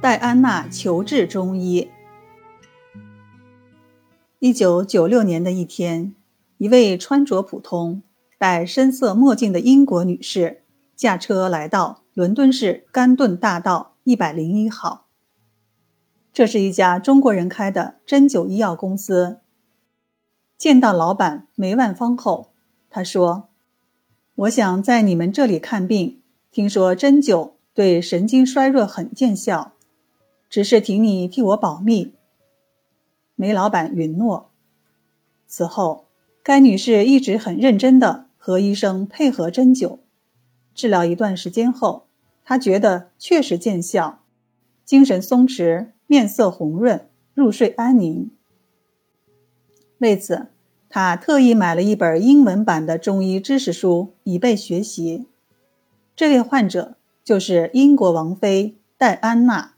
戴安娜求治中医。一九九六年的一天，一位穿着普通、戴深色墨镜的英国女士驾车来到伦敦市甘顿大道一百零一号。这是一家中国人开的针灸医药公司。见到老板梅万芳后，她说：“我想在你们这里看病，听说针灸。”对神经衰弱很见效，只是请你替我保密。梅老板允诺。此后，该女士一直很认真地和医生配合针灸，治疗一段时间后，她觉得确实见效，精神松弛，面色红润，入睡安宁。为此，她特意买了一本英文版的中医知识书以备学习。这位患者。就是英国王妃戴安娜。